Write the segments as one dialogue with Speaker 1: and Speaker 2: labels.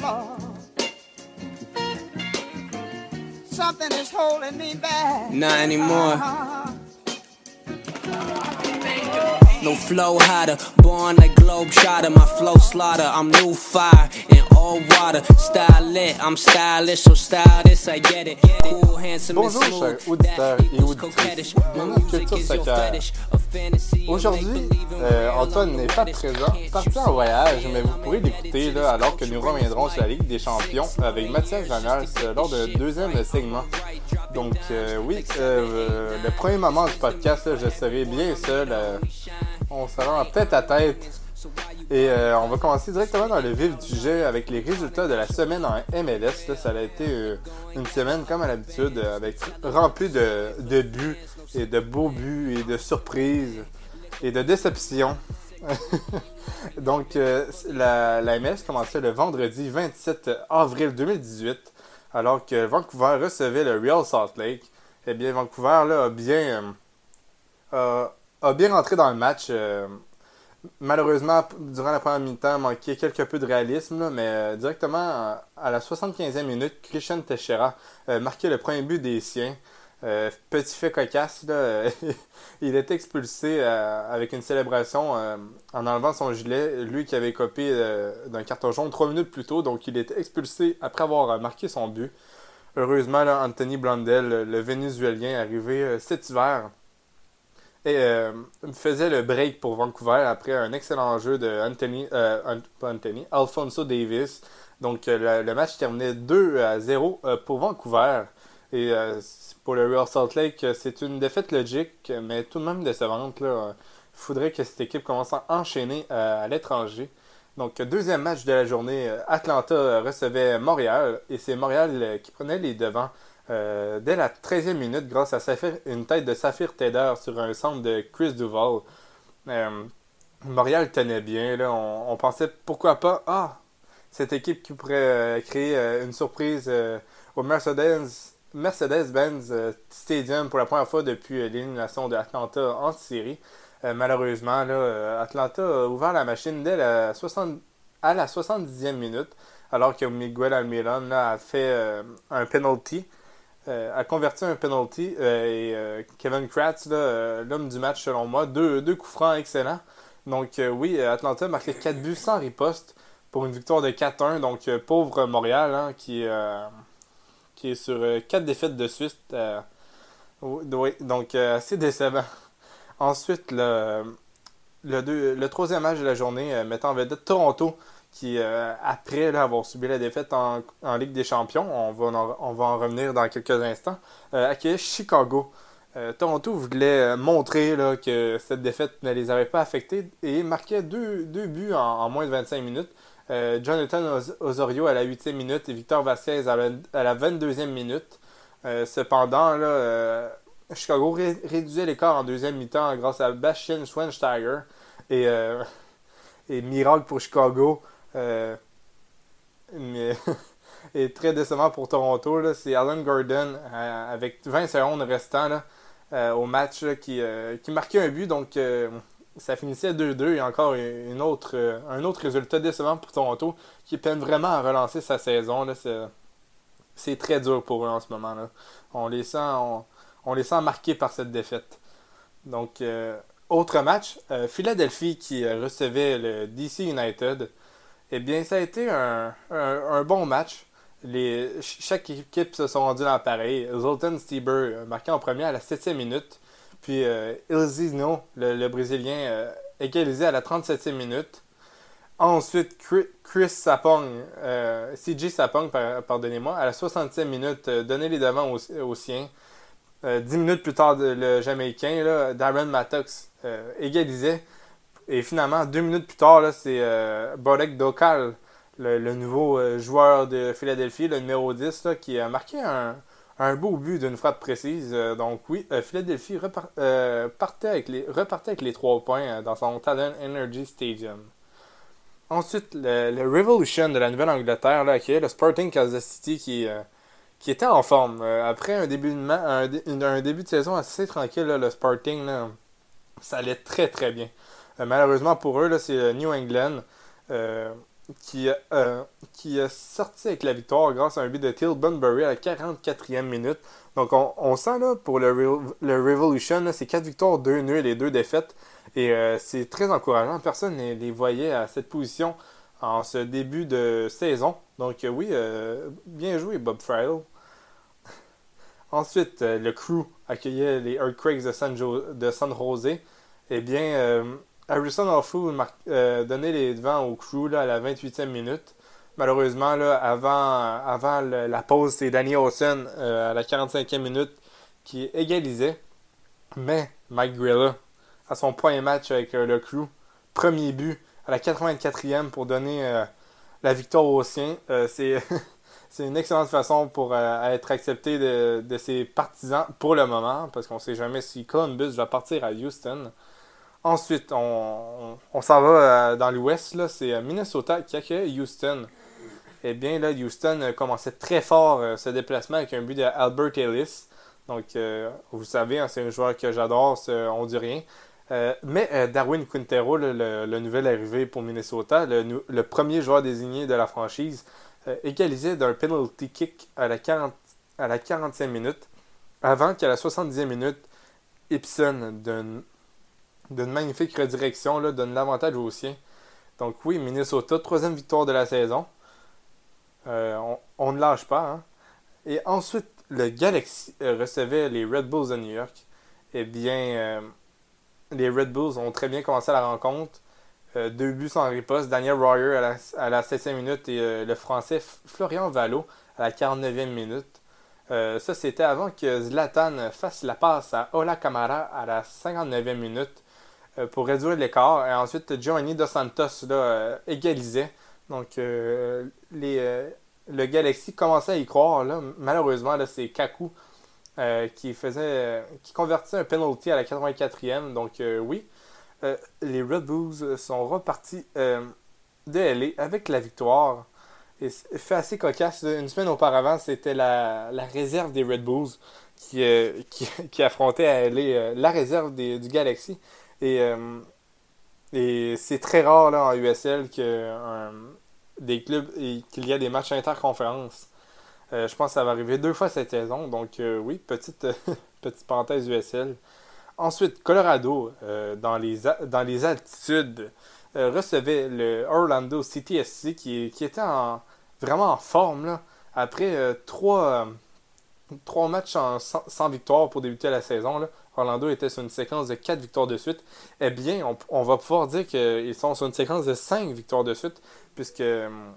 Speaker 1: Lord. Something is holding me back.
Speaker 2: Not anymore.
Speaker 1: Uh-huh.
Speaker 2: No flow hotter, born like globe shotter. My flow slaughter, I'm new fire
Speaker 3: Bonjour, chers auditeurs et auditrices. Bienvenue à Culture
Speaker 2: of
Speaker 3: Aujourd'hui, euh, Antoine n'est pas présent, parti en voyage, mais vous pourrez l'écouter alors que nous reviendrons sur la Ligue des Champions avec Mathias Janals euh, lors d'un deuxième segment. Donc euh, oui, euh, le premier moment du podcast, là, je serai bien seul. on sera en tête à tête. Et euh, on va commencer directement dans le vif du jeu avec les résultats de la semaine en MLS. Ça a été euh, une semaine comme à l'habitude, euh, avec remplie de, buts et de beaux buts et de surprises et de déceptions. Donc, la, MLS commençait le vendredi 27 avril 2018, alors que Vancouver recevait le Real Salt Lake. Eh bien, Vancouver a bien, a, bien rentré dans le match. Malheureusement, durant la première mi-temps, manquait quelque peu de réalisme, mais euh, directement à la 75e minute, Christian Teixeira euh, marquait le premier but des siens. Euh, petit fait cocasse, il était expulsé avec une célébration en enlevant son gilet, lui qui avait copié d'un carton jaune trois minutes plus tôt, donc il était expulsé après avoir marqué son but. Heureusement, là, Anthony Blondel, le- Vénézuélien, arrivé cet hiver, et euh, faisait le break pour Vancouver après un excellent jeu de Anthony, euh, Anthony, Alfonso Davis. Donc euh, le, match terminait 2 à 0 euh, pour Vancouver. Et pour le Real Salt Lake, c'est une défaite logique, mais tout de même décevante. Il faudrait que cette équipe commence à enchaîner à l'étranger. Donc, deuxième match de la journée, Atlanta recevait Montréal et c'est Montréal qui prenait les devants euh, dès la 13e minute grâce à une tête de Saphir Tedder sur un centre de Chris Duval. Euh, Montréal tenait bien. On, pensait pourquoi pas, ah, cette équipe qui pourrait euh, créer une surprise au Mercedes. Mercedes-Benz Stadium pour la première fois depuis l'élimination de Atlanta en série. Malheureusement, là, Atlanta a ouvert la machine dès la 60, à la 70e minute, alors que Miguel Almiron a fait un penalty, a converti un penalty, euh, et euh, Kevin Kratz, euh, l'homme du match selon moi, deux, deux coups francs excellents. Donc euh, oui, Atlanta a marqué 4 buts sans riposte pour une victoire de 4-1, donc euh, pauvre Montréal hein, qui, euh, qui est sur 4 défaites de suite. euh, donc euh, assez décevant. Ensuite, le, le, deux- le troisième match de la journée euh, mettant en vedette Toronto, qui, euh, après avoir subi la défaite en, Ligue des Champions, on va en, on va en revenir dans quelques instants, euh, accueillait Chicago. Euh, Toronto voulait euh, montrer que cette défaite ne les avait pas affectés et marquait deux, deux buts en, moins de 25 minutes. Euh, Jonathan Os- Osorio à la 8e minute et Victor Vasquez à la, à la 22e minute. Euh, cependant, euh, Chicago ré- réduisait l'écart en deuxième mi-temps grâce à Bastian Schweinsteiger. Et, euh, et miracle pour Chicago. Euh, mais et très décevant pour Toronto, c'est Alan Gordon euh, avec 20 secondes restant euh, au match qui, qui marquait un but. Donc ça finissait 2-2 et encore une autre, un autre résultat décevant pour Toronto qui peine vraiment à relancer sa saison. C'est, très dur pour eux en ce moment. Là. On les sent, on, les sent marqués par cette défaite. Donc, autre match, Philadelphie qui recevait le DC United. Eh bien, ça a été un, un- bon match. Les, ch- chaque équipe se sont rendues dans l'appareil. Zoltan Stieber euh, marqué en premier à la 7e minute. Puis euh, Ilzino, le, Brésilien, euh, égalisé à la 37e minute. Ensuite, Chris, Sapong, euh, CJ Sapong, par- pardonnez-moi, à la 60e minute, euh, donnait les devants aux, siens. Euh, dix minutes plus tard, le Jamaïcain, là, Darren Mattox, égalisait. Et finalement, deux minutes plus tard, c'est euh, Bodek Dokal, le, nouveau euh, joueur de Philadelphie, le numéro 10, là, qui a marqué un, beau but d'une frappe précise. Euh, donc oui, euh, Philadelphie repartait avec les trois points dans son Talent Energy Stadium. Ensuite, le, Revolution de la Nouvelle-Angleterre le Sporting Kansas City qui, était en forme. Après un début, de saison assez tranquille, le Sporting, ça allait très très bien. Euh, malheureusement pour eux, c'est euh, New England. Euh, qui, qui a sorti avec la victoire grâce à un but de Till Bunbury à la 44e minute. Donc on, sent là pour le, le Revolution, c'est 4 victoires, 2 nuls et 2 défaites. Et c'est très encourageant. Personne ne les voyait à cette position en ce début de saison. Donc oui, bien joué Bob Friedel. Ensuite, le crew accueillait les Earthquakes de San, de San Jose. Eh bien, Harrison Alfou euh, donnait les devants au crew là, à la 28e minute. Malheureusement, là, avant, avant la pause, c'est Danny Olsen euh, à la 45e minute qui égalisait. Mais Mike Grilla, à son premier match avec euh, le crew, premier but à la 84e pour donner la victoire aux siens. c'est une excellente façon pour être accepté de, de, ses partisans pour le moment, parce qu'on ne sait jamais si Columbus va partir à Houston. Ensuite, on, s'en va euh, dans l'ouest, c'est euh, Minnesota qui accueille Houston. Eh bien, là, Houston commençait très fort euh, ce déplacement avec un but de Albert Ellis. Donc, vous savez, hein, c'est un joueur que j'adore, ce Hondurien. mais Darwin Quintero, le, nouvel arrivé pour Minnesota, le, premier joueur désigné de la franchise, égalisait d'un penalty kick à la, 40, à la 45 minute, avant qu'à la 70e minute, Ibsen d'une magnifique redirection, donne l'avantage aux siens. Donc oui, Minnesota, troisième victoire de la saison. Euh, on, ne lâche pas. Hein. Et ensuite, le Galaxy euh, recevait les Red Bulls de New York. Eh bien, euh, les Red Bulls ont très bien commencé la rencontre. deux buts sans riposte. Daniel Royer à la, à la 16e minute et le Français Florian Valo à la 49e minute. ça, c'était avant que Zlatan fasse la passe à Ola Kamara à la 59e minute. Euh, pour réduire l'écart. Et ensuite, Giovanni Dos Santos là, euh, égalisait. Donc, euh, les, le Galaxy commençait à y croire. Malheureusement, là, c'est Kaku qui faisait qui convertissait un penalty à la 84e. Donc, oui, les Red Bulls sont repartis de LA avec la victoire. Et fait assez cocasse. Une semaine auparavant, c'était la, réserve des Red Bulls qui, qui, affrontait à LA la réserve du Galaxy. Et, euh, et c'est très rare là, en USL que des clubs qu'il y a des matchs interconférences. Euh, je pense que ça va arriver deux fois cette saison. Donc euh, oui, petite, petite parenthèse USL. Ensuite, Colorado, dans, les, dans les altitudes, recevait le Orlando City SC qui, qui était en, vraiment en forme là, après trois, trois matchs sans, sans, victoire pour débuter la saison. Là. Orlando était sur une séquence de 4 victoires de suite, eh bien, on, va pouvoir dire qu'ils sont sur une séquence de 5 victoires de suite, puisque hum,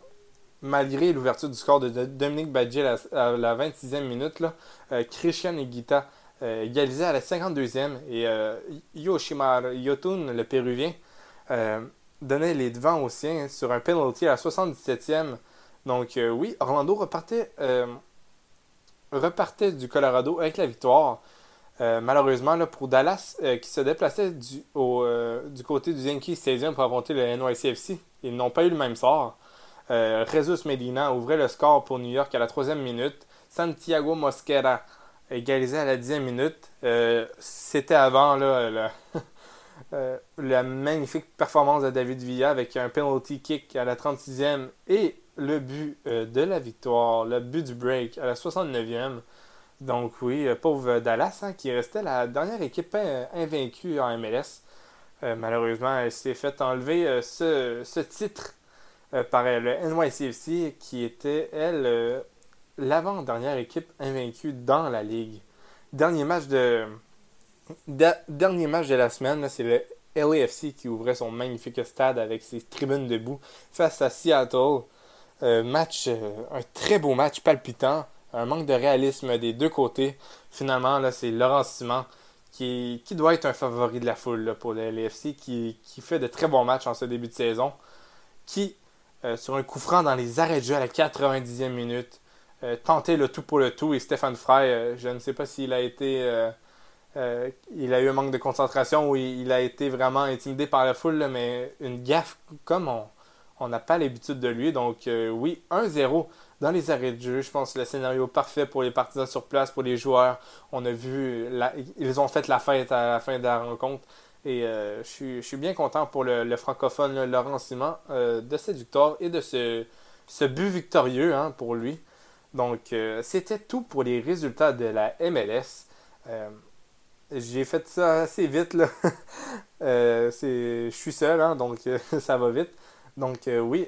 Speaker 3: malgré l'ouverture du score de Dominique Badji à, la 26e minute, euh, Christian Higuita euh, égalisait à la 52e et euh, Yoshimar Yotun, le Péruvien, donnait les devants aux siens sur un penalty à la 77e. Donc oui, Orlando repartait du Colorado avec la victoire. Euh, malheureusement, là, pour Dallas, euh, qui se déplaçait du, euh, du côté du Yankee Stadium pour affronter le NYCFC, ils n'ont pas eu le même sort. Jesus Medina ouvrait le score pour New York à la troisième minute. Santiago Mosquera égalisait à la dixième minute. C'était avant là, la magnifique performance de David Villa avec un penalty kick à la 36e et le but de la victoire, le but du break à la 69e. Donc oui, euh, pauvre Dallas, hein, qui restait la dernière équipe euh, invaincue en MLS. Euh, malheureusement, elle s'est fait enlever ce, titre par le NYCFC, qui était, elle, l'avant-dernière équipe invaincue dans la ligue. Dernier match de, dernier match de la semaine, c'est le LAFC qui ouvrait son magnifique stade avec ses tribunes debout face à Seattle. match, un très beau match palpitant un manque de réalisme des deux côtés. Finalement, c'est Laurent Simon qui, doit être un favori de la foule pour le LFC, qui, fait de très bons matchs en ce début de saison, qui, euh, sur un coup franc dans les arrêts de jeu à la 90e minute, euh, tentait le tout pour le tout. Et Stéphane Fry, euh, je ne sais pas s'il a été... il a eu un manque de concentration ou il, a été vraiment intimidé par la foule, mais une gaffe comme on n'a pas l'habitude de lui. Donc oui, 1-0 dans les arrêts de jeu. Je pense que le scénario parfait pour les partisans sur place, pour les joueurs. On a vu, ils ont fait la fête à la fin de la rencontre.
Speaker 4: Et je, suis, bien content pour le, francophone Laurent Simon de cette victoire et de ce, ce but victorieux hein, pour lui. Donc, c'était tout pour les résultats de la MLS. J'ai fait ça assez vite, là. je suis seul, hein, donc ça va vite. Donc, oui,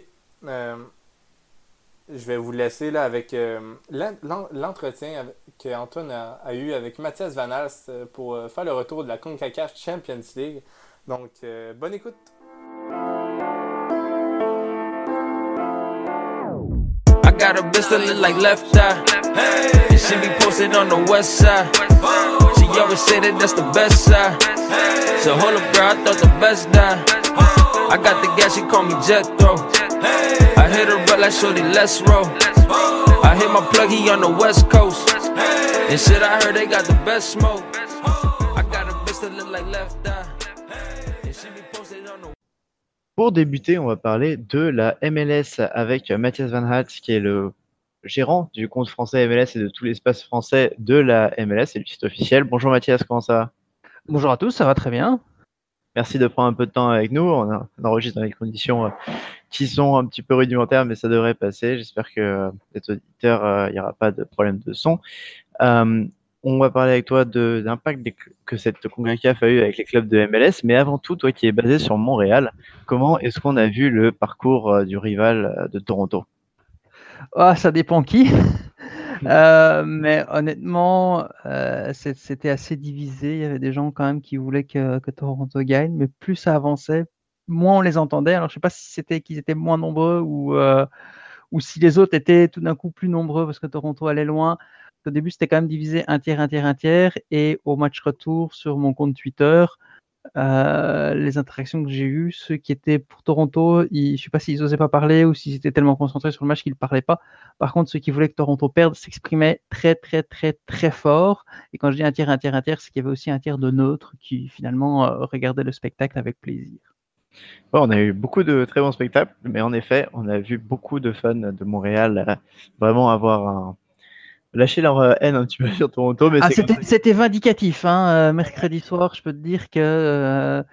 Speaker 4: je vais vous laisser là avec euh, l'entretien qu'Antoine a, a, eu avec Mathias Van Alst euh, pour euh, faire le retour de la CONCACAF Champions League. Donc, bonne écoute. I got a bitch that look like left eye. Hey, she be posted on the west side. She always say that that's the best side. So hold up, girl, I thought the best die. I got the gas, she call me Jethro. I hit her but like shorty, let's roll. I hit my plug, he on the west coast. And shit, I heard they got the best smoke. I got a bitch that look like left eye. And she be posted on the Pour débuter, on va parler de la MLS avec Mathias Van Halt, qui est le gérant du compte français MLS et de tout l'espace français de la MLS et le site officiel. Bonjour Mathias, comment ça va?
Speaker 5: Bonjour à tous, ça va très bien.
Speaker 4: Merci de prendre un peu de temps avec nous. On, enregistre dans des conditions euh, qui sont un petit peu rudimentaires, mais ça devrait passer. J'espère que euh, les auditeurs, euh, il n'y aura pas de problème de son. on va parler avec toi de l'impact que cette CONCACAF a eu avec les clubs de MLS. Mais avant tout, toi qui es basé sur Montréal, comment est-ce qu'on a vu le parcours du rival de Toronto?
Speaker 5: Ah, Ça dépend qui. Euh, mais honnêtement, euh, c'était assez divisé. Il y avait des gens quand même qui voulaient que, Toronto gagne, mais plus ça avançait, moins on les entendait. Alors je ne sais pas si c'était qu'ils étaient moins nombreux ou, euh, ou si les autres étaient tout d'un coup plus nombreux parce que Toronto allait loin. Au début, c'était quand même divisé un tiers, un tiers, un tiers. Et au match retour sur mon compte Twitter, euh, les interactions que j'ai eues, ceux qui étaient pour Toronto, je ne sais pas s'ils n'osaient pas parler ou s'ils étaient tellement concentrés sur le match qu'ils ne parlaient pas. Par contre, ceux qui voulaient que Toronto perde s'exprimaient très, très, très, très fort. Et quand je dis un tiers, un tiers, un tiers, c'est qu'il y avait aussi un tiers de neutres qui finalement euh, regardaient le spectacle avec plaisir.
Speaker 4: on a eu beaucoup de très bons spectacles, mais en effet, on a vu beaucoup de fans de Montréal euh, vraiment avoir un, lâcher leur euh, haine un petit peu sur Toronto. Mais
Speaker 5: ah, c'était vindicatif. Hein. Euh, mercredi soir, je peux te dire que euh,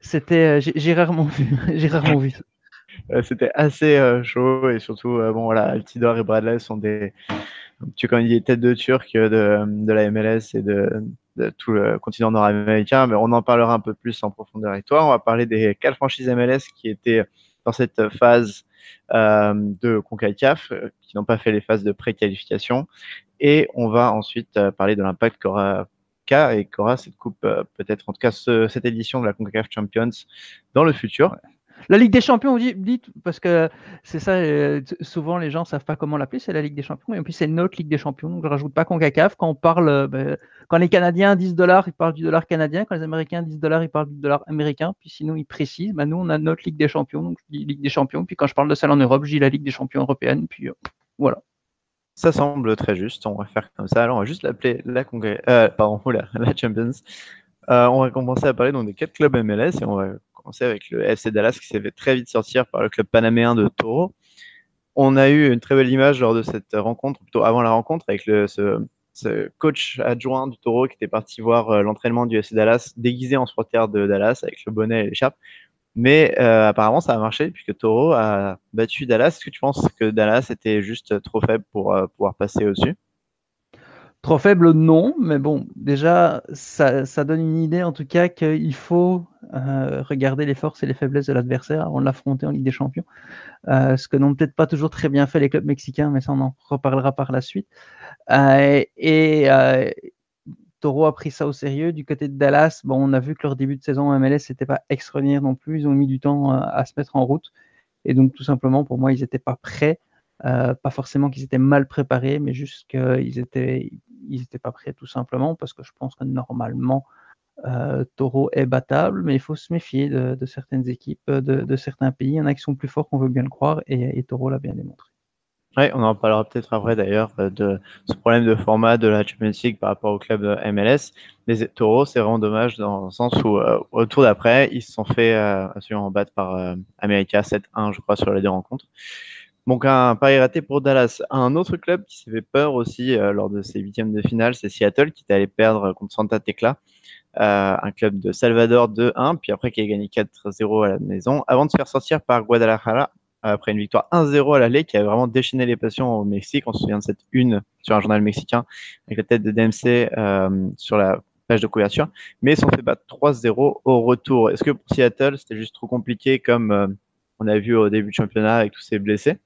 Speaker 5: c'était. J'ai rarement vu. J'ai rarement vu.
Speaker 4: c'était assez chaud et surtout, bon voilà, Altidor et Bradley sont des, tu connais des têtes de Turcs de, de la MLS et de, de tout le continent nord-américain, mais on en parlera un peu plus en profondeur avec toi. On va parler des quatre franchises MLS qui étaient dans cette phase euh, de CONCACAF euh, qui n'ont pas fait les phases de pré-qualification. Et on va ensuite euh, parler de l'impact qu'aura et qu'aura cette coupe, peut-être en tout cas cette édition de la CONCACAF Champions dans le futur.
Speaker 5: La Ligue des Champions, on dit, parce que c'est ça, euh, souvent les gens ne savent pas comment l'appeler, c'est la Ligue des Champions, et en plus c'est notre Ligue des Champions, donc je ne rajoute pas CONCACAF. Quand on parle, euh, ben, quand les Canadiens disent dollars, ils parlent du dollar canadien, quand les Américains disent dollars, ils parlent du dollar américain, puis sinon ils précisent, ben, nous on a notre Ligue des Champions, donc je dis Ligue des Champions, puis quand je parle de celle en Europe, je dis la Ligue des Champions européenne, puis euh, voilà.
Speaker 4: Ça semble très juste, on va faire comme ça. Alors on va juste l'appeler la, pardon, la, la Champions. on va commencer à parler donc, des quatre clubs MLS et on va commencer avec le FC Dallas qui s'est fait très vite sortir par le club panaméen de Toro. On a eu une très belle image lors de cette rencontre, plutôt avant la rencontre, avec le, ce, coach adjoint du Toro qui était parti voir euh, l'entraînement du FC Dallas déguisé en supporter de Dallas avec le bonnet et l'écharpe. Mais euh, apparemment, ça a marché puisque Toro a battu Dallas. Est-ce que tu penses que Dallas était juste trop faible pour euh, pouvoir passer au-dessus?
Speaker 5: Trop faible, non, mais bon, déjà, ça, donne une idée en tout cas qu'il faut euh, regarder les forces et les faiblesses de l'adversaire avant de l'affronter en Ligue des Champions. Euh, ce que n'ont peut-être pas toujours très bien fait les clubs mexicains, mais ça on en reparlera par la suite. Euh, et Toro a pris ça au sérieux. Du côté de Dallas, bon, on a vu que leur début de saison en MLS n'était pas extraordinaire non plus. Ils ont mis du temps à se mettre en route. Et donc, tout simplement, pour moi, ils n'étaient pas prêts. pas forcément qu'ils étaient mal préparés, mais juste qu'ils étaient, ils n'étaient pas prêts tout simplement parce que je pense que normalement, euh, Taureau est battable, mais il faut se méfier de, certaines équipes, de, certains pays. Il y en a qui sont plus forts qu'on veut bien le croire, et, Taureau l'a bien démontré.
Speaker 4: Oui, on en parlera peut-être après d'ailleurs euh, de ce problème de format de la Champions League par rapport au club MLS. Mais Taureau, c'est vraiment dommage dans le sens où euh, au tour d'après, ils se sont fait absolument battre par America 7-1, je crois, sur les deux rencontres. Donc un pari raté pour Dallas. Un autre club qui s'est fait peur aussi euh, lors de ses huitièmes de finale, c'est Seattle qui est allé perdre contre Santa Tecla, euh, un club de Salvador 2-1, puis après qui a gagné 4-0 à la maison, avant de se faire sortir par Guadalajara après une victoire 1-0 à l'aller qui a vraiment déchaîné les passions au Mexique. On se souvient de cette une sur un journal mexicain avec la tête de DMC euh, sur la page de couverture, mais ils sont fait battre 3-0 au retour. Est-ce que pour Seattle, c'était juste trop compliqué comme on a vu au début du championnat avec tous ces blessés?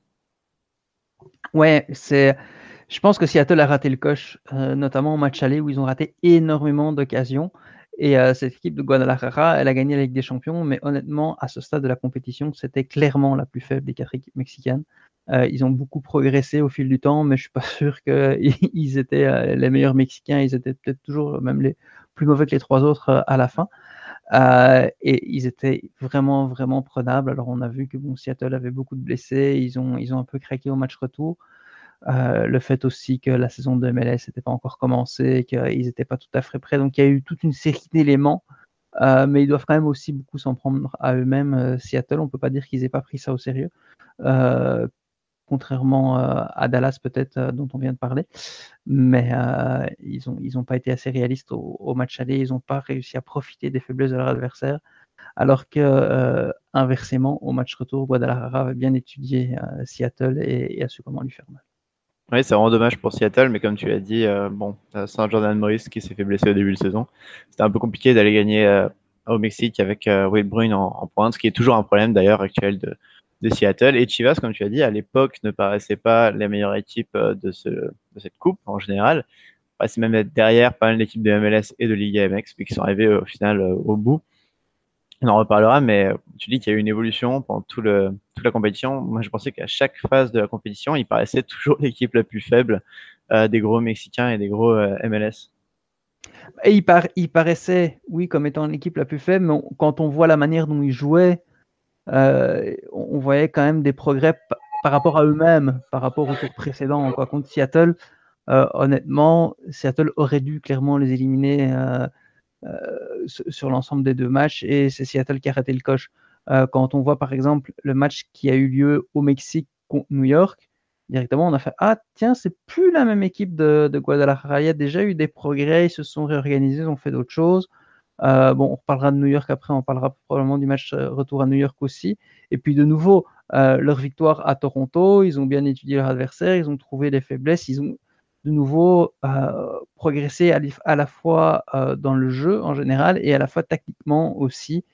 Speaker 5: Ouais, c'est. Je pense que Seattle a raté le coche, euh, notamment au match aller où ils ont raté énormément d'occasions. Et euh, cette équipe de Guadalajara, elle a gagné la Ligue des Champions, mais honnêtement, à ce stade de la compétition, c'était clairement la plus faible des quatre équipes mexicaines. Euh, ils ont beaucoup progressé au fil du temps, mais je suis pas sûr qu'ils étaient les meilleurs Mexicains. Ils étaient peut-être toujours même les plus mauvais que les trois autres à la fin. Euh, et ils étaient vraiment, vraiment prenables. Alors, on a vu que Seattle avait beaucoup de blessés. Ils ont, ils ont un peu craqué au match retour. Euh, le fait aussi que la saison de MLS n'était pas encore commencée, qu'ils n'étaient pas tout à fait prêts. Donc, il y a eu toute une série d'éléments. Euh, mais ils doivent quand même aussi beaucoup s'en prendre à eux-mêmes. Seattle, on ne peut pas dire qu'ils n'aient pas pris ça au sérieux contrairement euh, à Dallas peut-être euh, dont on vient de parler. Mais euh, ils n'ont ils ont pas été assez réalistes au, match aller, ils n'ont pas réussi à profiter des faiblesses de leur adversaire. Alors que inversement, au match retour, Guadalajara avait bien étudié Seattle et, a su comment lui faire mal.
Speaker 4: Oui, c'est vraiment dommage pour Seattle, mais comme tu l'as dit, bon, sans Jordan Morris qui s'est fait blesser au début de saison, c'était un peu compliqué d'aller gagner au Mexique avec Will Bruyne en, en, pointe, ce qui est toujours un problème d'ailleurs actuel de, de Seattle. Et Chivas, comme tu as dit, à l'époque ne paraissait pas la meilleure équipe euh, de, ce, de cette coupe en général. C'est même être derrière pas mal d'équipes de MLS et de Liga MX, puis qui sont arrivés au final euh, au bout. On en reparlera, mais tu dis qu'il y a eu une évolution pendant tout toute la compétition. Moi, je pensais qu'à chaque phase de la compétition, il paraissait toujours l'équipe la plus faible euh, des gros Mexicains et des gros MLS.
Speaker 5: Et il paraissait, oui, comme étant l'équipe la plus faible, mais quand on voit la manière dont ils jouaient, euh, on voyait quand même des progrès par rapport à eux-mêmes, par rapport au tour précédent. Quoi. Contre Seattle, euh, honnêtement, Seattle aurait dû clairement les éliminer euh, sur l'ensemble des deux matchs et c'est Seattle qui a raté le coche. quand on voit par exemple le match qui a eu lieu au Mexique contre New York, directement on a fait Ah, tiens, c'est plus la même équipe de, de, Guadalajara. Il y a déjà eu des progrès, ils se sont réorganisés, ils ont fait d'autres choses. Euh, bon, on reparlera de New York après, on parlera probablement du match euh, retour à New York aussi. Et puis de nouveau, euh, leur victoire à Toronto, ils ont bien étudié leur adversaire, ils ont trouvé les faiblesses, ils ont de nouveau progressé à, la fois dans le jeu en général et à la fois tactiquement aussi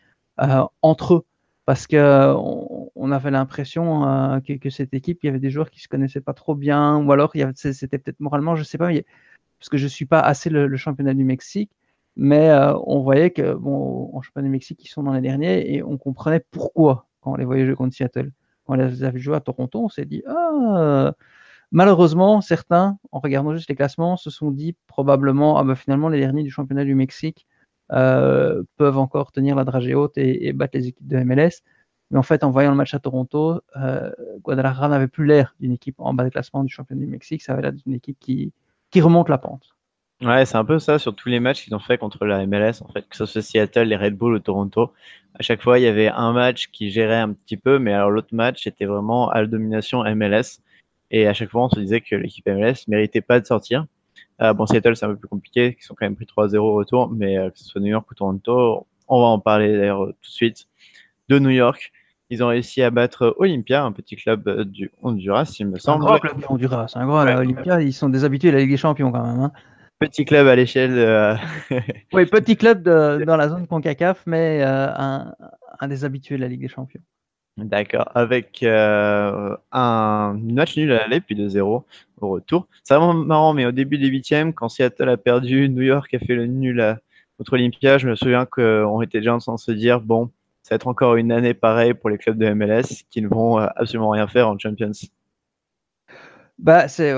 Speaker 5: entre eux. Parce qu'on on avait l'impression que, cette équipe, il y avait des joueurs qui se connaissaient pas trop bien, ou alors c'était peut-être moralement, je sais pas, parce que je suis pas assez le championnat du Mexique, mais euh, on voyait que, bon, en championnat du Mexique, ils sont dans les derniers et on comprenait pourquoi quand on les voyait jouer contre Seattle. Quand on les avait joués à Toronto, on s'est dit, ah, malheureusement, certains, en regardant juste les classements, se sont dit probablement, ah ben finalement, les derniers du championnat du Mexique euh, peuvent encore tenir la dragée haute et, battre les équipes de MLS. Mais en fait, en voyant le match à Toronto, euh, Guadalajara n'avait plus l'air d'une équipe en bas de classement du championnat du Mexique, ça avait l'air d'une équipe qui, qui remonte la pente.
Speaker 4: Ouais, c'est un peu ça sur tous les matchs qu'ils ont fait contre la MLS, en fait, que ce soit Seattle, les Red Bull ou Toronto. À chaque fois, il y avait un match qui gérait un petit peu, mais alors l'autre match était vraiment à la domination MLS. Et à chaque fois, on se disait que l'équipe MLS méritait pas de sortir. Euh, bon, Seattle, c'est un peu plus compliqué, ils sont quand même pris 3-0 au retour, mais euh, que ce soit New York ou Toronto, on va en parler d'ailleurs tout de suite. De New York, ils ont réussi à battre Olympia, un petit club euh, du Honduras, il me semble.
Speaker 5: Un grand club du Honduras, un grand Olympia, ils sont des habitués de la Ligue des Champions quand même. Hein.
Speaker 4: Petit club à l'échelle.
Speaker 5: oui, petit club dans la zone CONCACAF, mais euh, un, des habitués de la Ligue des Champions.
Speaker 4: D'accord, avec euh, un match nul à l'aller, puis de 0 au retour. C'est vraiment marrant, mais au début des huitièmes, quand Seattle a perdu, New York a fait le nul à, contre Olympia, je me souviens qu'on était déjà en train de se dire, bon, ça va être encore une année pareille pour les clubs de MLS qui ne vont euh, absolument rien faire en Champions.
Speaker 5: Bah, c'est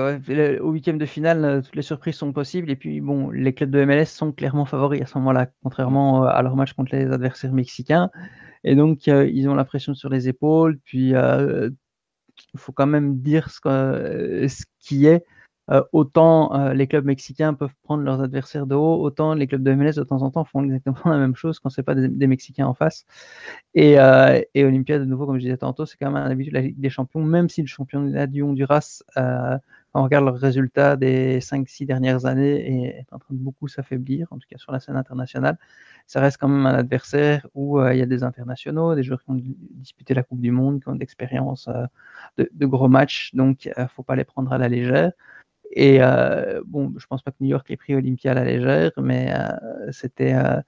Speaker 5: au huitième de finale, euh, toutes les surprises sont possibles. Et puis, bon, les clubs de MLS sont clairement favoris à ce moment-là, contrairement euh, à leur match contre les adversaires mexicains. Et donc, euh, ils ont la pression sur les épaules. Puis, il faut quand même dire ce, ce qui est. euh, autant euh, les clubs mexicains peuvent prendre leurs adversaires de haut, autant les clubs de MLS de temps en temps font exactement la même chose quand c'est pas des, Mexicains en face. Et, euh, Olympia, de nouveau, comme je disais tantôt, c'est quand même un habitude de la Ligue des Champions, même si le championnat du Honduras, quand on regarde leurs résultats des 5-6 dernières années, est, en train de beaucoup s'affaiblir, en tout cas sur la scène internationale. Ça reste quand même un adversaire où il y a des internationaux, des joueurs qui ont disputé la Coupe du Monde, qui ont d'expérience de, de, gros matchs, donc il ne faut pas les prendre à la légère. Et euh, bon, je pense pas que New York ait pris Olympia à la légère, mais euh, c'était euh,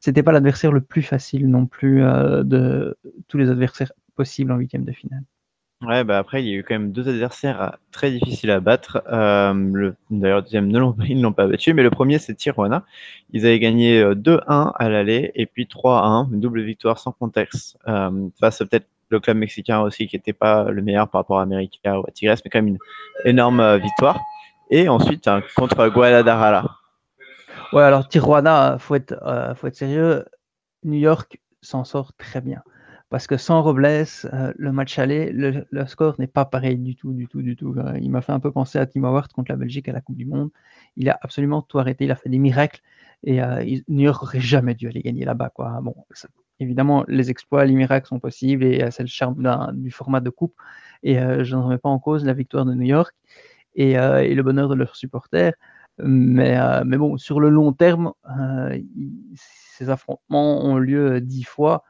Speaker 5: c'était pas l'adversaire le plus facile non plus de tous les adversaires possibles en huitième de finale.
Speaker 4: Ouais, bah après, il y a eu quand même deux adversaires très difficiles à battre. D'ailleurs, le deuxième, ils ne l'ont pas battu, mais le premier, c'est Tijuana. Ils avaient gagné 2-1 à l'aller et puis 3-1, une double victoire sans contexte. face peut-être le club mexicain aussi, qui n'était pas le meilleur par rapport à América ou à Tigres, mais quand même une énorme victoire. Et ensuite, contre Guadalajara.
Speaker 5: Ouais, alors Tijuana, faut être, euh, faut être sérieux. New York s'en sort très bien. Parce que sans Robles, euh, le match aller, le, score n'est pas pareil du tout, du tout, du tout. Euh, il m'a fait un peu penser à Tim Howard contre la Belgique à la Coupe du Monde. Il a absolument tout arrêté, il a fait des miracles. Et New York n'aurait jamais dû aller gagner là-bas. Quoi. Bon, évidemment, les exploits, les miracles sont possibles et c'est le charme du format de coupe. Et je ne remets pas en cause la victoire de New York. Euh, et, le bonheur de leurs supporters. Mais, euh, mais bon, sur le long terme, euh, ces affrontements ont lieu dix fois.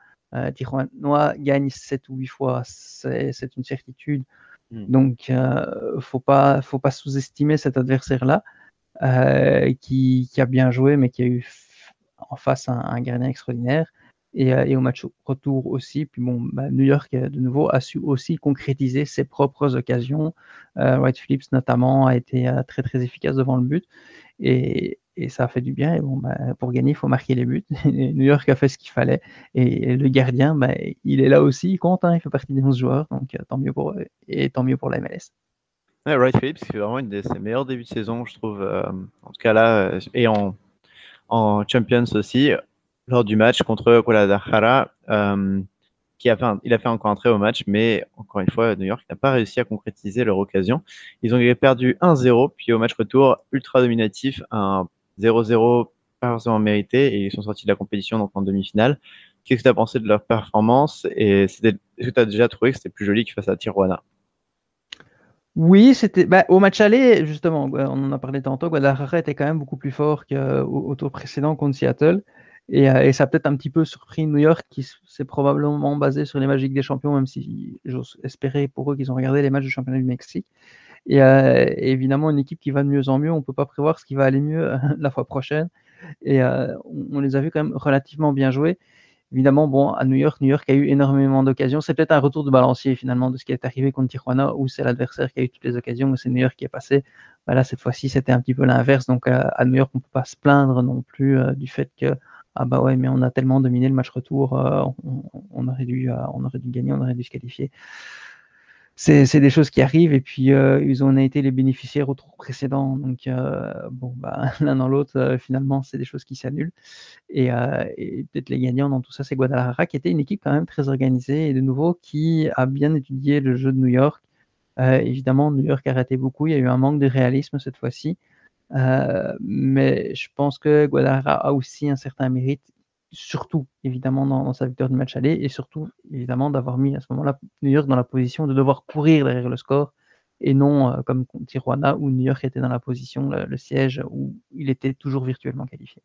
Speaker 5: Tijuana gagne sept ou huit fois, c'est une certitude. Hmm. Donc, il faut pas, faut pas sous-estimer cet adversaire-là, qui, qui, a bien joué, mais qui a eu en face un gardien extraordinaire. Euh, et, au match retour aussi. Puis bon, bah, New York, euh, de nouveau, a su aussi concrétiser ses propres occasions. Euh, White Phillips, notamment, a été très, très efficace devant le but. Et, et ça a fait du bien. Et bon, bah, pour gagner, il faut marquer les buts. New York a fait ce qu'il fallait. Et, le gardien, bah, il est là aussi, il compte, hein, il fait partie des 11 joueurs. Donc tant mieux pour et tant mieux pour la MLS.
Speaker 4: Ouais, Wright Phillips, c'est vraiment une de ses meilleurs débuts de saison, je trouve. en tout cas là, et en Champions aussi lors du match contre Guadalajara, euh, qui a fait il a fait encore entrer au match, mais encore une fois, New York n'a pas réussi à concrétiser leur occasion. Ils ont perdu 1-0, puis au match retour, ultra dominatif, un 0-0 pas forcément mérité, et ils sont sortis de la compétition donc en demi-finale. Qu'est-ce que tu as pensé de leur performance? Et est-ce que tu as déjà trouvé que c'était plus joli que face à Tijuana?
Speaker 5: Oui, c'était bah, au match aller, justement, on en a parlé tantôt, Guadalajara était quand même beaucoup plus fort qu'au tour précédent contre Seattle. Euh, et, ça a peut-être un petit peu surpris New York, qui s'est probablement basé sur les Magiques des Champions, même si j'ose espérer pour eux qu'ils ont regardé les matchs du championnat du Mexique. Et, euh, évidemment, une équipe qui va de mieux en mieux, on ne peut pas prévoir ce qui va aller mieux la fois prochaine. Et euh, on, les a vus quand même relativement bien jouer. Évidemment, bon, à New York, New York a eu énormément d'occasions. C'est peut-être un retour de balancier finalement de ce qui est arrivé contre Tijuana, où c'est l'adversaire qui a eu toutes les occasions, où c'est New York qui est passé. Bah là, cette fois-ci, c'était un petit peu l'inverse. Donc à New York, on ne peut pas se plaindre non plus du fait que ah bah ouais, mais on a tellement dominé le match retour, euh, on, aurait dû, euh, gagner, on aurait dû se qualifier. C'est des choses qui arrivent et puis euh, ils ont été les bénéficiaires au tour précédent. Donc, bon, bah, l'un dans l'autre, finalement, c'est des choses qui s'annulent. Et, peut-être les gagnants dans tout ça, c'est Guadalajara qui était une équipe quand même très organisée et de nouveau qui a bien étudié le jeu de New York. évidemment, New York a raté beaucoup. Il y a eu un manque de réalisme cette fois-ci. Euh, mais je pense que Guadalajara a aussi un certain mérite, surtout évidemment dans, sa victoire du match aller, et surtout évidemment d'avoir mis à ce moment-là New York dans la position de devoir courir derrière le score, et non euh, comme Tijuana où New York était dans la position, le, siège où il était toujours virtuellement qualifié.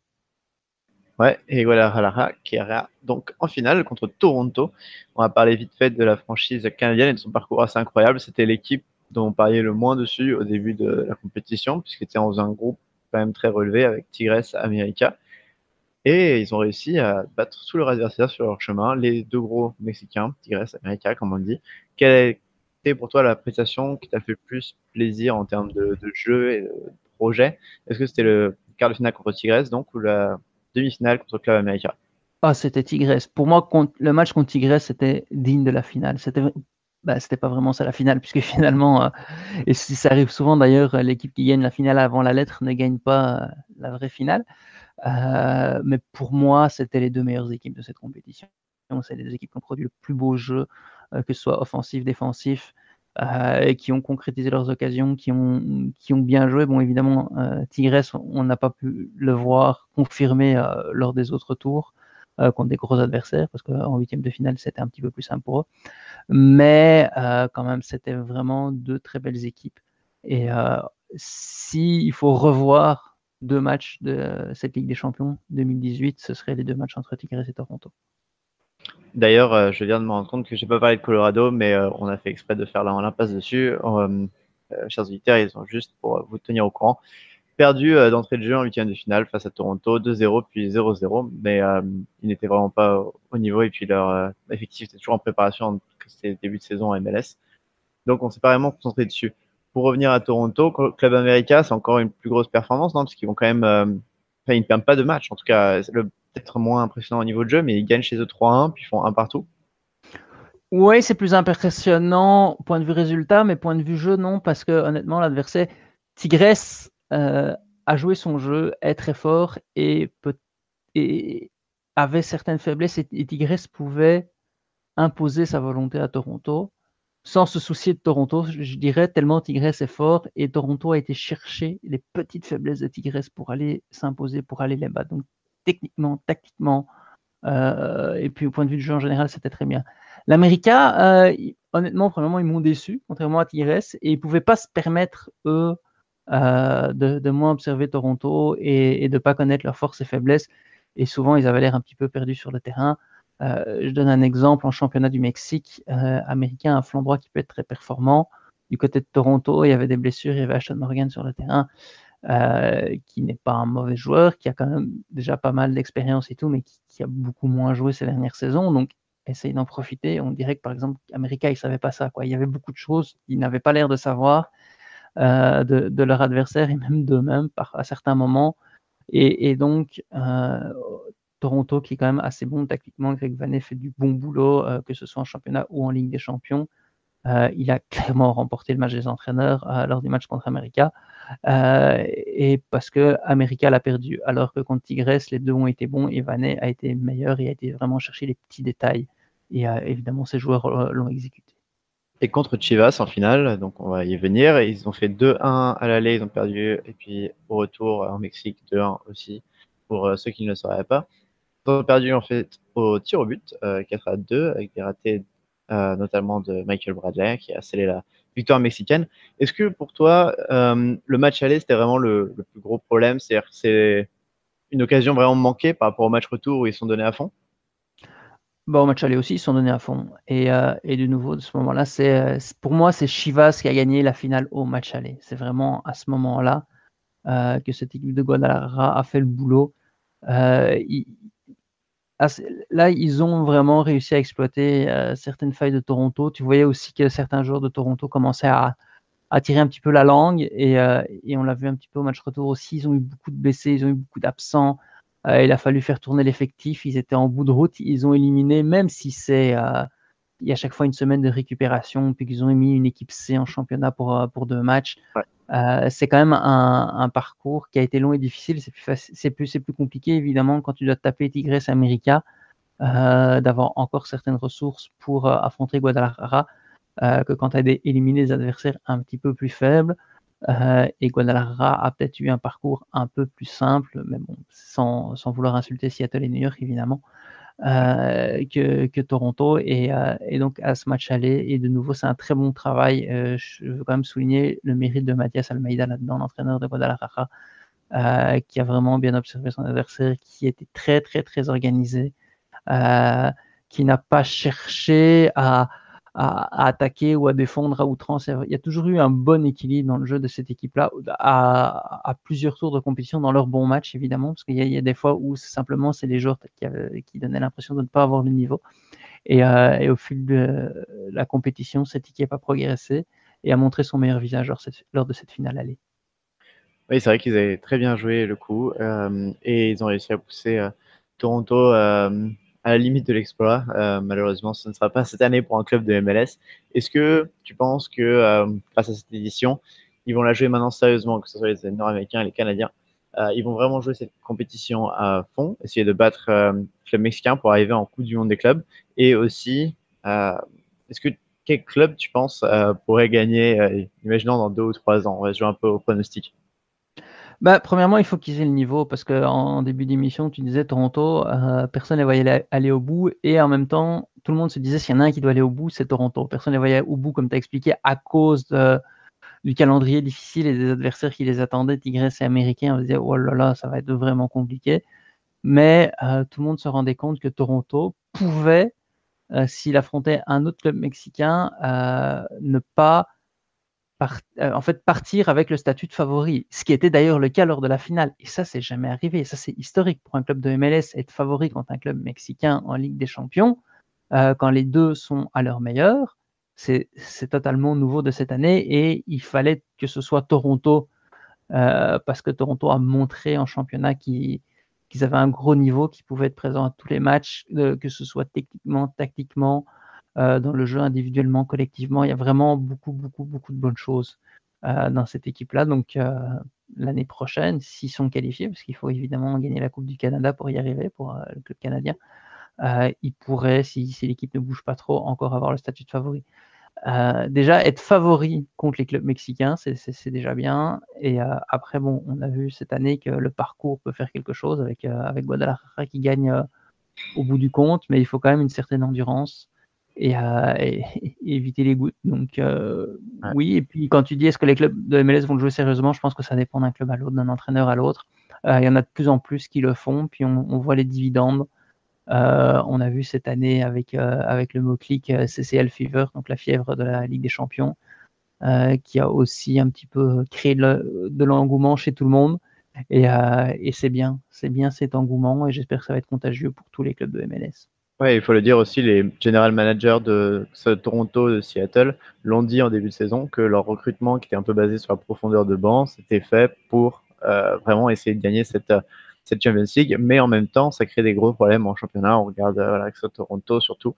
Speaker 4: Ouais, et Guadalajara qui ira donc en finale contre Toronto. On va parler vite fait de la franchise canadienne et de son parcours assez incroyable. C'était l'équipe dont on pariait le moins dessus au début de la compétition, puisqu'ils étaient dans un groupe quand même très relevé avec Tigres, America. Et ils ont réussi à battre tous leurs adversaires sur leur chemin, les deux gros Mexicains, Tigres, America, comme on dit. Quelle été pour toi la prestation qui t'a fait le plus plaisir en termes de, jeu et de projet? Est-ce que c'était le quart de finale contre Tigres, donc, ou la demi-finale contre Club America?
Speaker 5: Ah, c'était Tigres. Pour moi, le match contre Tigres, c'était digne de la finale. C'était bah, c'était pas vraiment ça la finale, puisque finalement, euh, et ça arrive souvent d'ailleurs, euh, l'équipe qui gagne la finale avant la lettre ne gagne pas euh, la vraie finale. mais pour moi, c'était les deux meilleures équipes de cette compétition. C'est les équipes qui ont produit le plus beau jeu, que ce soit offensif, défensif. euh, qui ont concrétisé leurs occasions, qui ont, qui ont bien joué. Bon, évidemment, Tigres, on n'a pas pu le voir confirmer euh, lors des autres tours contre des gros adversaires, parce qu'en huitième de finale, c'était un petit peu plus simple pour eux. Mais quand même, c'était vraiment deux très belles équipes. Et s'il faut revoir deux matchs de cette Ligue des Champions 2018, ce seraient les deux matchs entre Tigres et Toronto.
Speaker 4: D'ailleurs, euh, je viens de me rendre compte que j'ai pas parlé de Colorado, mais euh, on a fait exprès de faire l'impasse dessus. Euh, chers auditeurs, ils ont juste pour vous tenir au courant perdu d'entrée de jeu en huitième de finale face à Toronto, 2-0 puis 0-0, mais ils n'étaient vraiment pas au niveau et puis leur effectif était toujours en préparation, c'était début de saison en MLS. Donc on s'est pas vraiment concentré dessus. Pour revenir à Toronto, Club America, c'est encore une plus grosse performance, non? Parce qu'ils vont quand même, enfin, ils ne perdent pas de match. En tout cas, peut-être moins impressionnant au niveau de jeu, mais ils gagnent chez eux 3-1, puis font un partout.
Speaker 5: Oui, c'est plus impressionnant point de vue résultat, mais point de vue jeu, non, parce que honnêtement, l'adversaire Tigresse euh, a joué son jeu, est très fort et, peut, et avait certaines faiblesses et, et pouvait imposer sa volonté à Toronto sans se soucier de Toronto, je dirais, tellement Tigresse est fort et Toronto a été chercher les petites faiblesses de Tigresse pour aller s'imposer, pour aller les battre. Donc techniquement, tactiquement, euh, et puis au point de vue du jeu en général, c'était très bien. L'América, euh, honnêtement, premièrement, ils m'ont déçu, contrairement à Tigres, et ils ne pouvaient pas se permettre, eux, euh, de, moins observer Toronto et, de ne pas connaître leurs forces et faiblesses. Et souvent, ils avaient l'air un petit peu perdus sur le terrain. je donne un exemple en championnat du Mexique, américain, un flanc droit qui peut être très performant. Du côté de Toronto, il y avait des blessures, il y avait Ashton Morgan sur le terrain. Euh, qui n'est pas un mauvais joueur, qui a quand même déjà pas mal d'expérience et tout, mais qui, a beaucoup moins joué ces dernières saisons. Donc, essaye d'en profiter. On dirait que, par exemple, America, ils ne savaient pas ça. Quoi. Il y avait beaucoup de choses qu'ils n'avaient pas l'air de savoir euh, de, leur adversaire et même d'eux-mêmes à certains moments. Et, donc, euh, Toronto, qui est quand même assez bon tactiquement, Greg Vanet fait du bon boulot, que ce soit en championnat ou en Ligue des Champions. il a clairement remporté le match des entraîneurs lors du match contre America. Euh, et parce que America l'a perdu, alors que contre Tigres, les deux ont été bons et Vanet a été meilleur et a été vraiment chercher les petits détails. Et euh, évidemment, ces joueurs euh, l'ont exécuté.
Speaker 4: Et contre Chivas en finale, donc on va y venir, ils ont fait 2-1 à l'aller, ils ont perdu, et puis au retour en Mexique 2-1 aussi, pour ceux qui ne le sauraient pas. Ils ont perdu en fait au tir au but, 4 à 2, avec des ratés notamment de Michael Bradley, qui a scellé la, victoire mexicaine. Est-ce que pour toi, euh, le match aller, c'était vraiment le, plus gros problème? C'est-à-dire que c'est une occasion vraiment manquée par rapport au match retour où ils sont donnés à fond?
Speaker 5: Bon, au match aller aussi, ils sont donnés à fond. Et, euh, et de nouveau, de ce moment-là, c'est pour moi, c'est Chivas qui a gagné la finale au match aller. C'est vraiment à ce moment-là euh, que cette équipe de Guadalajara a fait le boulot. Ah, là, ils ont vraiment réussi à exploiter euh, certaines failles de Toronto. Tu voyais aussi que certains joueurs de Toronto commençaient à, tirer un petit peu la langue euh, et, on l'a vu un petit peu au match retour aussi. Ils ont eu beaucoup de blessés, ils ont eu beaucoup d'absents. Euh, il a fallu faire tourner l'effectif. Ils étaient en bout de route. Ils ont éliminé, même si c'est il y a chaque fois une semaine de récupération, puis qu'ils ont mis une équipe C en championnat pour, pour deux matchs. Euh, c'est quand même un, parcours qui a été long et difficile. C'est plus, plus, plus, compliqué, évidemment, quand tu dois taper Tigres America, euh, d'avoir encore certaines ressources pour euh, affronter Guadalajara, que quand tu as éliminé des adversaires un petit peu plus faibles. Et Guadalajara a peut-être eu un parcours un peu plus simple, mais bon, sans, vouloir insulter Seattle et New York, évidemment. Euh, que, Toronto. Euh, et, donc à ce match aller, et de nouveau, c'est un très bon travail. Euh, je veux quand même souligner le mérite de Mathias Almeida là-dedans, l'entraîneur de Guadalajara, qui a vraiment bien observé son adversaire, qui était très, très, très organisé, qui n'a pas cherché à à, attaquer ou à défendre à outrance. Il y a toujours eu un bon équilibre dans le jeu de cette équipe-là, à, plusieurs tours de compétition dans leur bon match, évidemment, parce qu'il y, a des fois où simplement c'est les joueurs qui, donnaient l'impression de ne pas avoir le niveau. Et, euh, au fil de la compétition, cette équipe a progressé et a montré son meilleur visage lors, de cette finale allée.
Speaker 4: Oui, c'est vrai qu'ils avaient très bien joué le coup euh, et ils ont réussi à pousser euh, Toronto à la limite de l'exploit. Euh, malheureusement, ce ne sera pas cette année pour un club de MLS. Est-ce que tu penses que euh, face à cette édition, ils vont la jouer maintenant sérieusement, que ce soit les Nord-Américains et les Canadiens euh, Ils vont vraiment jouer cette compétition à fond, essayer de battre le club mexicain pour arriver en Coupe du Monde des clubs? Et aussi, est-ce que quel club tu penses pourrait gagner, imaginons dans deux ou trois ans? On va jouer un peu au pronostic.
Speaker 5: Bah, premièrement, il faut qu'ils aient le niveau parce qu'en début d'émission, tu disais Toronto, personne ne voyait aller au bout et en même temps, tout le monde se disait s'il y en a un qui doit aller au bout, c'est Toronto. Personne ne voyait au bout, comme tu as expliqué, à cause du calendrier difficile et des adversaires qui les attendaient, Tigres et Américains. On se disait, oh là là, ça va être vraiment compliqué. Mais euh, tout le monde se rendait compte que Toronto pouvait, euh, s'il affrontait un autre club mexicain, euh, ne pas en fait partir avec le statut de favori, ce qui était d'ailleurs le cas lors de la finale. Et ça, c'est jamais arrivé. Ça, c'est historique pour un club de MLS être favori contre un club mexicain en Ligue des Champions. Euh, quand les deux sont à leur meilleur. C'est totalement nouveau de cette année et il fallait que ce soit Toronto euh, parce que Toronto a montré en championnat qu'ils avaient un gros niveau, qu'ils pouvaient être présents à tous les matchs, euh, que ce soit techniquement, tactiquement, dans le jeu individuellement, collectivement. Il y a vraiment beaucoup, beaucoup, beaucoup de bonnes choses dans cette équipe-là. Donc l'année prochaine, s'ils sont qualifiés, parce qu'il faut évidemment gagner la Coupe du Canada pour y arriver, pour le club canadien, euh, il pourrait, si, l'équipe ne bouge pas trop, encore avoir le statut de favori. Euh, déjà, être favori contre les clubs mexicains, c'est déjà bien. Et euh, après, bon, on a vu cette année que le parcours peut faire quelque chose avec, avec Guadalajara qui gagne au bout du compte, mais il faut quand même une certaine endurance et, éviter les gouttes. Donc, oui, et puis quand tu dis est-ce que les clubs de MLS vont jouer sérieusement, je pense que ça dépend d'un club à l'autre, d'un entraîneur à l'autre. Il y en a de plus en plus qui le font, puis on voit les dividendes. Euh, on a vu cette année avec, euh, avec le mot-clic euh, CCL Fever, donc la fièvre de la Ligue des Champions, qui a aussi un petit peu créé de l'engouement chez tout le monde. Et, c'est bien, c'est bien cet engouement et j'espère que ça va être contagieux pour tous les clubs de MLS.
Speaker 4: Ouais, il faut le dire aussi, les general managers de Toronto, de Seattle l'ont dit en début de saison que leur recrutement, qui était un peu basé sur la profondeur de banc, c'était fait pour vraiment essayer de gagner cette, cette Champions League, mais en même temps, ça crée des gros problèmes en championnat. On regarde euh, Toronto surtout,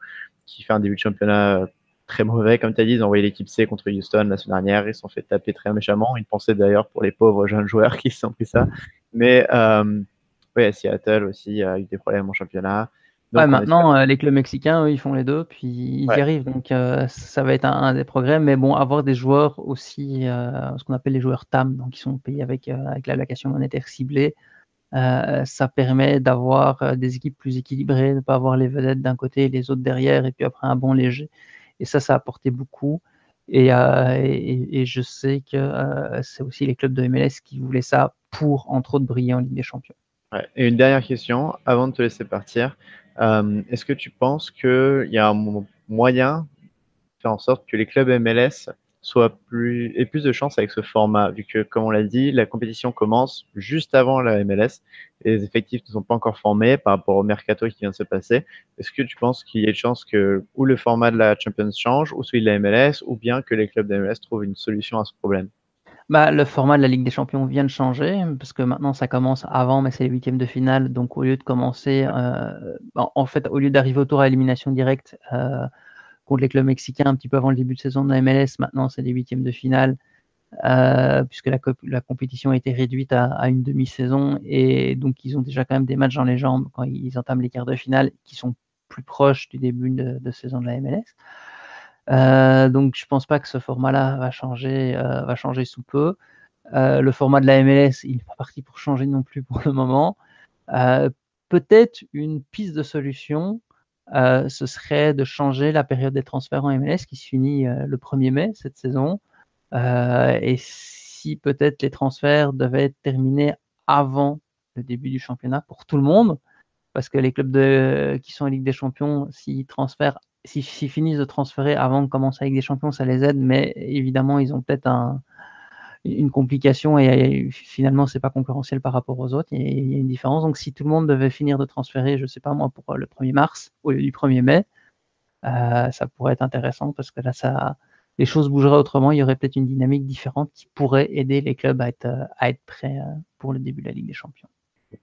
Speaker 4: qui fait un début de championnat euh, très mauvais, comme tu as dit. Ils ont envoyé l'équipe C contre Houston la semaine dernière. Ils se sont fait taper très méchamment. Ils pensaient d'ailleurs pour les pauvres jeunes joueurs qui se sont pris ça. Mais euh, oui, Seattle aussi, a eu des problèmes en championnat.
Speaker 5: Maintenant, euh, les clubs mexicains, eux, ils font les deux, puis ils y arrivent. Donc, ça va être un, des progrès. Mais bon, avoir des joueurs aussi, ce qu'on appelle les joueurs TAM, donc qui sont payés avec, avec l'allocation monétaire ciblée, euh, ça permet d'avoir euh, des équipes plus équilibrées, de ne pas avoir les vedettes d'un côté et les autres derrière, et puis après un bon léger. Et ça, ça a apporté beaucoup. Et, euh, je sais que c'est aussi les clubs de MLS qui voulaient ça pour, entre autres, briller en Ligue des Champions.
Speaker 4: Et une dernière question, avant de te laisser partir. Est-ce que tu penses qu'il y a un moyen de faire en sorte que les clubs MLS soit plus et plus de chance avec ce format, vu que, comme on l'a dit, la compétition commence juste avant la MLS et les effectifs ne sont pas encore formés par rapport au mercato qui vient de se passer. Est-ce que tu penses qu'il y a une chance que ou le format de la Champions change, ou celui de la MLS, ou bien que les clubs de MLS trouvent une solution à ce problème?
Speaker 5: Bah, le format de la Ligue des Champions vient de changer, parce que maintenant ça commence avant, mais c'est les huitièmes de finale. Donc au lieu de commencer, euh, en, fait, au lieu d'arriver au tour à élimination directe, euh, contre les clubs mexicains un petit peu avant le début de saison de la MLS. Maintenant, c'est les huitièmes de finale, euh, puisque la, la, compétition a été réduite à, une demi-saison. Et donc, ils ont déjà quand même des matchs dans les jambes quand ils entament les quarts de finale qui sont plus proches du début de, saison de la MLS. Euh, donc, je pense pas que ce format-là va changer, euh, va changer sous peu. le format de la MLS, il n'est pas parti pour changer non plus pour le moment. Peut-être une piste de solution, euh, ce serait de changer la période des transferts en MLS qui se finit euh, le 1er mai cette saison. Euh, et si peut-être les transferts devaient être terminés avant le début du championnat pour tout le monde, parce que les clubs de, qui sont en Ligue des Champions, s'ils transfèrent, s'ils finissent de transférer avant de commencer avec des champions, ça les aide, mais évidemment, ils ont peut-être un, une complication et, finalement c'est pas concurrentiel par rapport aux autres. Il y, a, une différence. Donc si tout le monde devait finir de transférer, je sais pas moi, pour le 1er mars au lieu du 1er mai, euh, ça pourrait être intéressant parce que là ça les choses bougeraient autrement, il y aurait peut-être une dynamique différente qui pourrait aider les clubs à être, à être prêts euh, pour le début de la Ligue des Champions.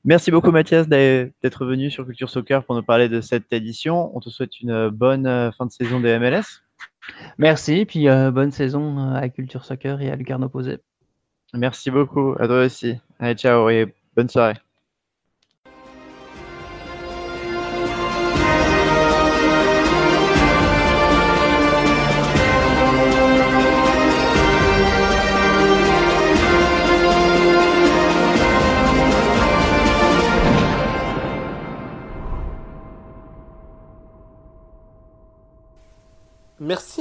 Speaker 4: Merci beaucoup Mathias d'être venu sur Culture Soccer pour nous parler de cette édition. On te souhaite une bonne euh, fin de saison des MLS.
Speaker 5: Merci, puis bonne saison à Culture Soccer et à Lucarno Posé.
Speaker 4: Merci beaucoup. À toi aussi. Allez, ciao et bonne soirée.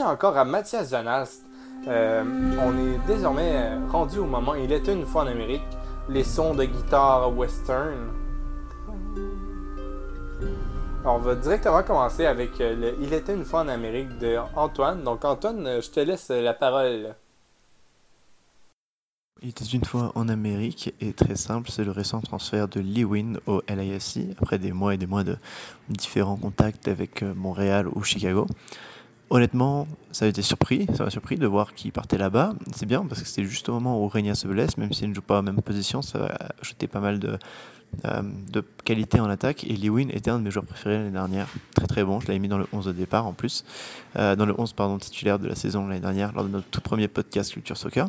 Speaker 3: Encore à Mathias Van Alst. Euh, on est désormais rendu au moment, il était une fois en Amérique, les sons de guitare western. on va directement commencer avec le Il était une fois en Amérique de Antoine. Donc Antoine, je te laisse la parole.
Speaker 6: Il était une fois en Amérique et très simple, c'est le récent transfert de Lee Win au LAFC après des mois et des mois de différents contacts avec euh, Montréal ou Chicago. Honnêtement, ça a été surpris, ça m'a surpris de voir qu'il partait là-bas. C'est bien parce que c'était juste au moment où Reina se blesse, même s'il ne joue pas en même position, ça a ajouté pas mal de, euh, qualité en attaque. Et Lewin était un de mes joueurs préférés l'année dernière. Très très bon, je l'avais mis dans le 11 de départ en plus, euh, dans le 11 pardon, titulaire de la saison l'année dernière lors de notre tout premier podcast Culture Soccer.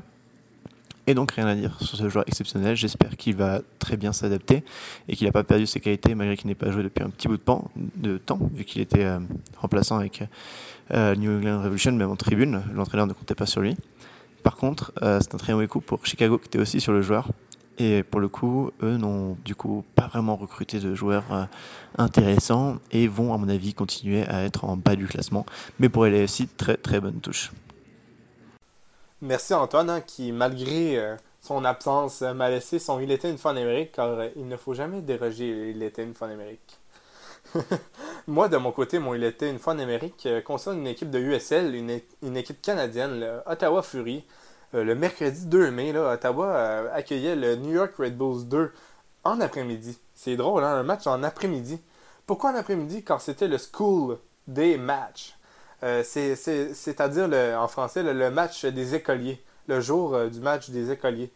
Speaker 6: Et donc rien à dire sur ce joueur exceptionnel. J'espère qu'il va très bien s'adapter et qu'il n'a pas perdu ses qualités malgré qu'il n'ait pas joué depuis un petit bout de, temps, vu qu'il était euh, remplaçant avec euh, New England Revolution, même en tribune. L'entraîneur ne comptait pas sur lui. Par contre, euh, c'est un très mauvais coup pour Chicago qui était aussi sur le joueur. Et pour le coup, eux n'ont du coup pas vraiment recruté de joueurs intéressants et vont à mon avis continuer à être en bas du classement. Mais pour aussi très très bonne touche.
Speaker 3: Merci Antoine, hein, qui malgré euh, son absence euh, m'a laissé son Il était une fois Amérique, car euh, il ne faut jamais déroger Il était une fois Amérique. Moi, de mon côté, mon Il était une fois en Amérique concerne une équipe de USL, une, équipe canadienne, le Ottawa Fury. le mercredi 2 mai, là, Ottawa accueillait le New York Red Bulls 2 en après-midi. C'est drôle, hein, un match en après-midi. Pourquoi en après-midi? Car c'était le School Day Match. Euh, c'est-à-dire en français le, match des écoliers, le jour euh, du match des écoliers.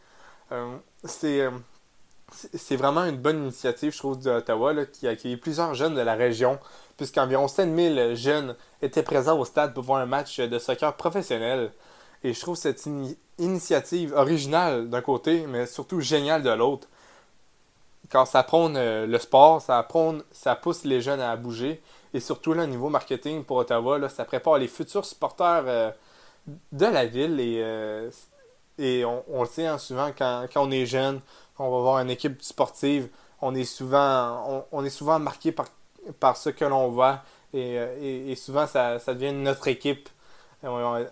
Speaker 3: Euh, c'est vraiment une bonne initiative, je trouve, d'Ottawa, qui a accueilli plusieurs jeunes de la région, puisqu'environ 7000 jeunes étaient présents au stade pour voir un match de soccer professionnel. Et je trouve cette initiative originale d'un côté, mais surtout géniale de l'autre. Quand ça prône le sport, ça, ça pousse les jeunes à bouger, et surtout, là, au niveau marketing pour Ottawa, ça prépare les futurs supporters euh, de la ville. Et, euh, on, le sait hein, souvent, quand, on est jeune, on va voir une équipe sportive, on est souvent, on, est souvent marqué par, par ce que l'on voit. Et, euh, souvent, ça, devient notre équipe.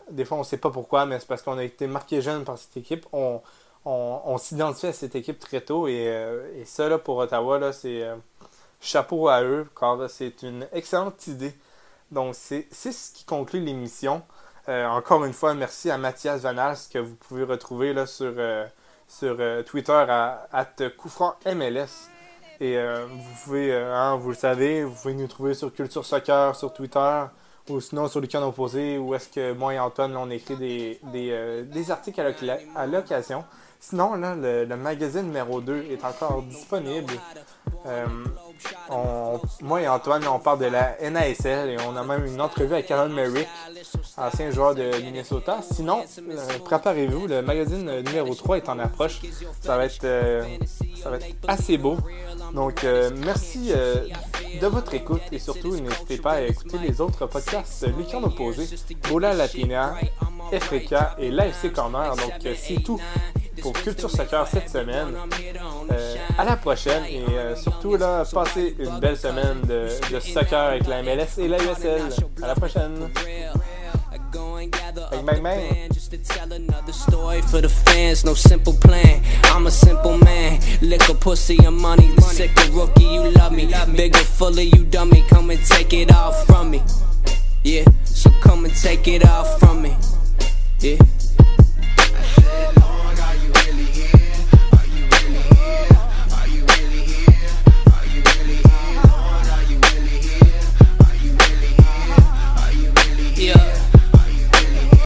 Speaker 3: des fois, on ne sait pas pourquoi, mais c'est parce qu'on a été marqué jeune par cette équipe. On, s'identifie à cette équipe très tôt. Et, et ça, là, pour Ottawa, c'est chapeau à eux, car c'est une excellente idée. Donc, c'est ce qui conclut l'émission. Euh, encore une fois, merci à Mathias Vanals que vous pouvez retrouver là, sur, euh, sur euh, Twitter à, à MLS. Et vous pouvez, hein, vous le savez, vous pouvez nous trouver sur Culture Soccer sur Twitter ou sinon sur le canal opposé où est-ce que moi et Antoine on écrit des, des, des articles à l'occasion. Sinon, là, le, magazine numéro 2 est encore disponible. Euh, moi et Antoine, on parle de la NASL et on a même une entrevue avec Aaron Merrick, ancien joueur de Minnesota. Sinon, euh, préparez-vous, le magazine numéro 3 est en approche. Ça va être, euh, assez beau. Donc, merci de votre écoute et surtout, n'hésitez pas à écouter les autres podcasts Weekend Opposé, Bola Latina, FK et l'AFC Corner. Donc, c'est tout pour Culture Soccer cette semaine. Euh, à la prochaine et euh, surtout là, passez une belle semaine de, de soccer avec la MLS et la USL. À la prochaine. Bang, bang, bang. Just to tell another story for the fans, no simple plan. I'm a simple man. Liquor, pussy, and money. The sicker rookie, you love me. Bigger, fuller, you dummy. Come and take it all from me. Yeah, so come and take it all from me. Yeah. really?